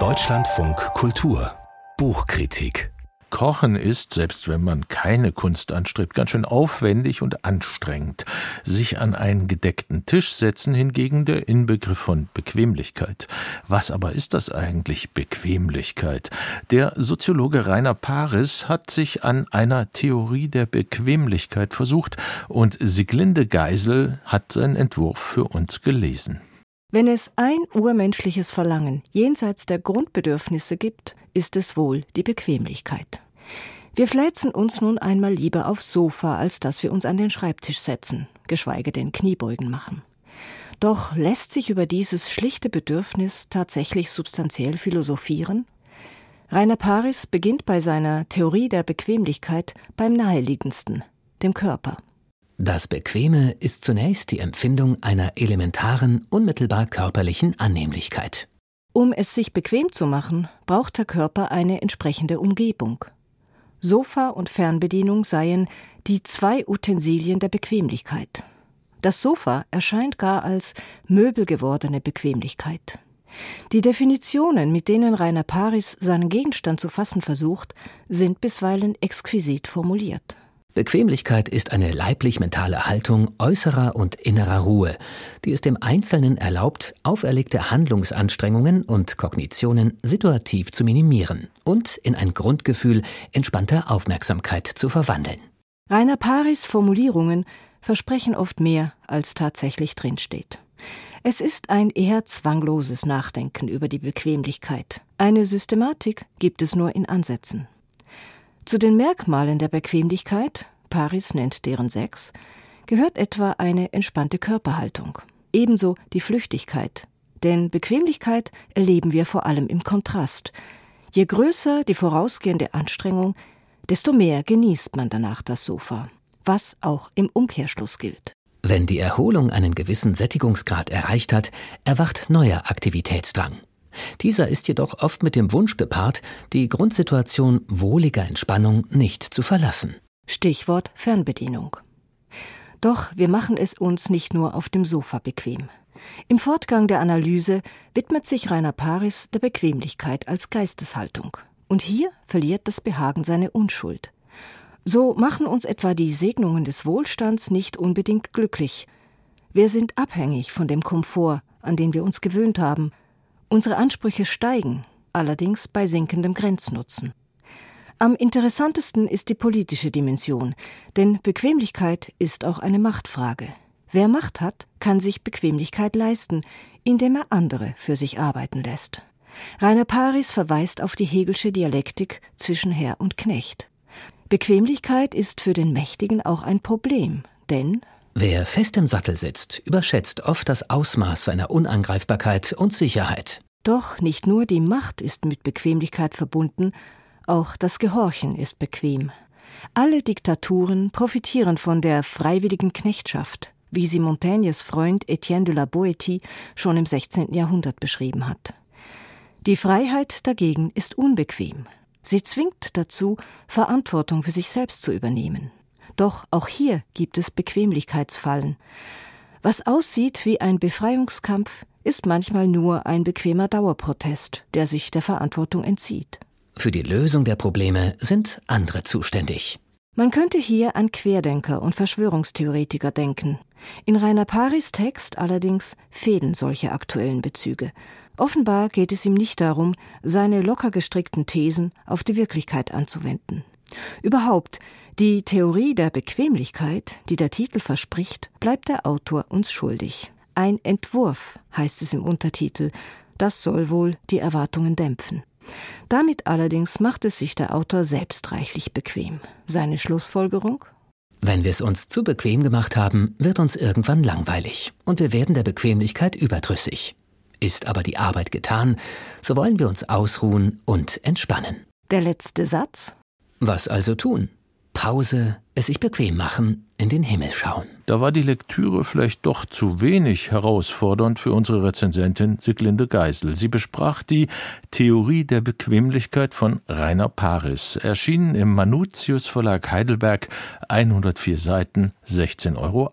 Deutschlandfunk Kultur Buchkritik Kochen ist, selbst wenn man keine Kunst anstrebt, ganz schön aufwendig und anstrengend. Sich an einen gedeckten Tisch setzen hingegen der Inbegriff von Bequemlichkeit. Was aber ist das eigentlich Bequemlichkeit? Der Soziologe Rainer Paris hat sich an einer Theorie der Bequemlichkeit versucht und Siglinde Geisel hat seinen Entwurf für uns gelesen. Wenn es ein urmenschliches Verlangen jenseits der Grundbedürfnisse gibt, ist es wohl die Bequemlichkeit. Wir fläzen uns nun einmal lieber aufs Sofa, als dass wir uns an den Schreibtisch setzen, geschweige denn Kniebeugen machen. Doch lässt sich über dieses schlichte Bedürfnis tatsächlich substanziell philosophieren? Rainer Paris beginnt bei seiner Theorie der Bequemlichkeit beim naheliegendsten, dem Körper. Das Bequeme ist zunächst die Empfindung einer elementaren, unmittelbar körperlichen Annehmlichkeit. Um es sich bequem zu machen, braucht der Körper eine entsprechende Umgebung. Sofa und Fernbedienung seien die zwei Utensilien der Bequemlichkeit. Das Sofa erscheint gar als möbelgewordene Bequemlichkeit. Die Definitionen, mit denen Rainer Paris seinen Gegenstand zu fassen versucht, sind bisweilen exquisit formuliert. Bequemlichkeit ist eine leiblich-mentale Haltung äußerer und innerer Ruhe, die es dem Einzelnen erlaubt, auferlegte Handlungsanstrengungen und Kognitionen situativ zu minimieren und in ein Grundgefühl entspannter Aufmerksamkeit zu verwandeln. Rainer Paris Formulierungen versprechen oft mehr, als tatsächlich drinsteht. Es ist ein eher zwangloses Nachdenken über die Bequemlichkeit. Eine Systematik gibt es nur in Ansätzen. Zu den Merkmalen der Bequemlichkeit, Paris nennt deren sechs, gehört etwa eine entspannte Körperhaltung, ebenso die Flüchtigkeit. Denn Bequemlichkeit erleben wir vor allem im Kontrast. Je größer die vorausgehende Anstrengung, desto mehr genießt man danach das Sofa, was auch im Umkehrschluss gilt. Wenn die Erholung einen gewissen Sättigungsgrad erreicht hat, erwacht neuer Aktivitätsdrang. Dieser ist jedoch oft mit dem Wunsch gepaart, die Grundsituation wohliger Entspannung nicht zu verlassen. Stichwort Fernbedienung. Doch wir machen es uns nicht nur auf dem Sofa bequem. Im Fortgang der Analyse widmet sich Rainer Paris der Bequemlichkeit als Geisteshaltung. Und hier verliert das Behagen seine Unschuld. So machen uns etwa die Segnungen des Wohlstands nicht unbedingt glücklich. Wir sind abhängig von dem Komfort, an den wir uns gewöhnt haben, Unsere Ansprüche steigen, allerdings bei sinkendem Grenznutzen. Am interessantesten ist die politische Dimension, denn Bequemlichkeit ist auch eine Machtfrage. Wer Macht hat, kann sich Bequemlichkeit leisten, indem er andere für sich arbeiten lässt. Rainer Paris verweist auf die Hegelsche Dialektik zwischen Herr und Knecht. Bequemlichkeit ist für den Mächtigen auch ein Problem, denn Wer fest im Sattel sitzt, überschätzt oft das Ausmaß seiner Unangreifbarkeit und Sicherheit. Doch nicht nur die Macht ist mit Bequemlichkeit verbunden, auch das Gehorchen ist bequem. Alle Diktaturen profitieren von der freiwilligen Knechtschaft, wie sie Montaignes Freund Etienne de la Boétie schon im 16. Jahrhundert beschrieben hat. Die Freiheit dagegen ist unbequem. Sie zwingt dazu, Verantwortung für sich selbst zu übernehmen. Doch auch hier gibt es Bequemlichkeitsfallen. Was aussieht wie ein Befreiungskampf, ist manchmal nur ein bequemer Dauerprotest, der sich der Verantwortung entzieht. Für die Lösung der Probleme sind andere zuständig. Man könnte hier an Querdenker und Verschwörungstheoretiker denken. In Rainer Paris Text allerdings fehlen solche aktuellen Bezüge. Offenbar geht es ihm nicht darum, seine locker gestrickten Thesen auf die Wirklichkeit anzuwenden. Überhaupt die Theorie der Bequemlichkeit, die der Titel verspricht, bleibt der Autor uns schuldig. Ein Entwurf heißt es im Untertitel, das soll wohl die Erwartungen dämpfen. Damit allerdings macht es sich der Autor selbst reichlich bequem. Seine Schlussfolgerung? Wenn wir es uns zu bequem gemacht haben, wird uns irgendwann langweilig und wir werden der Bequemlichkeit überdrüssig. Ist aber die Arbeit getan, so wollen wir uns ausruhen und entspannen. Der letzte Satz? Was also tun? Pause, es sich bequem machen, in den Himmel schauen. Da war die Lektüre vielleicht doch zu wenig herausfordernd für unsere Rezensentin Siglinde Geisel. Sie besprach die Theorie der Bequemlichkeit von Rainer Paris, erschienen im Manutius Verlag Heidelberg, 104 Seiten, 16,80 Euro.